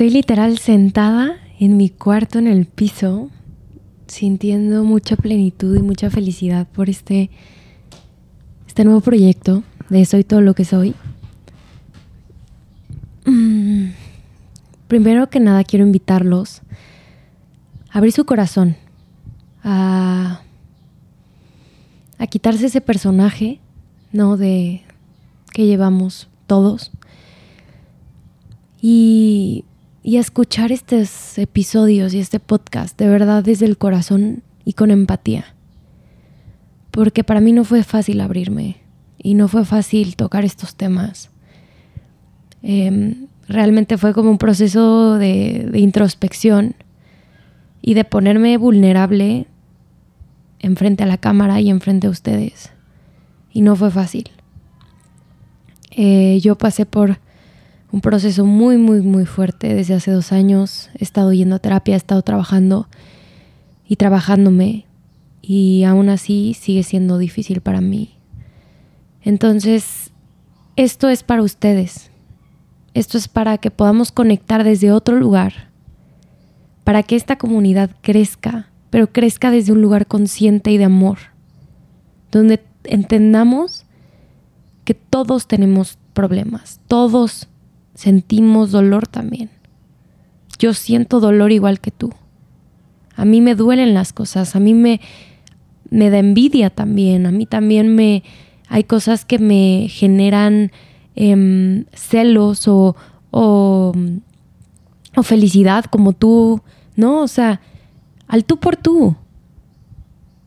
Estoy literal sentada en mi cuarto en el piso, sintiendo mucha plenitud y mucha felicidad por este, este nuevo proyecto de Soy todo lo que soy. Mm, primero que nada quiero invitarlos a abrir su corazón, a, a quitarse ese personaje, ¿no? De que llevamos todos. Y y a escuchar estos episodios y este podcast de verdad desde el corazón y con empatía. Porque para mí no fue fácil abrirme y no fue fácil tocar estos temas. Em, realmente fue como un proceso de, introspección y de ponerme vulnerable enfrente a la cámara y enfrente a ustedes. Y no fue fácil. Eh, yo pasé por un proceso muy, muy, muy fuerte desde hace dos años. He estado yendo a terapia, he estado trabajando y trabajándome y aún así sigue siendo difícil para mí. Entonces, esto es para ustedes. Esto es para que podamos conectar desde otro lugar, para que esta comunidad crezca, pero crezca desde un lugar consciente y de amor, donde entendamos que todos tenemos problemas, todos sentimos dolor también. Yo siento dolor igual que tú. A mí me duelen las cosas, a mí me, me da envidia también, a mí también me... Hay cosas que me generan em, celos o, o, o felicidad como tú, ¿no? O sea, al tú por tú.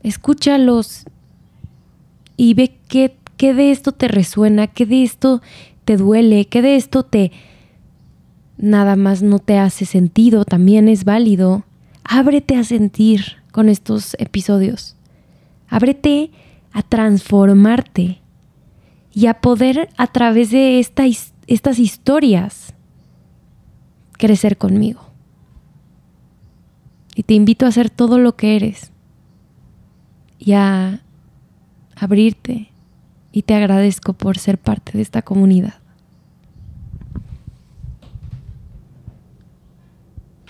Escúchalos y ve qué, qué de esto te resuena, qué de esto te duele, que de esto te nada más no te hace sentido, también es válido. Ábrete a sentir con estos episodios. Ábrete a transformarte y a poder a través de estas historias crecer conmigo. Y te invito a hacer todo lo que eres y a abrirte y te agradezco por ser parte de esta comunidad.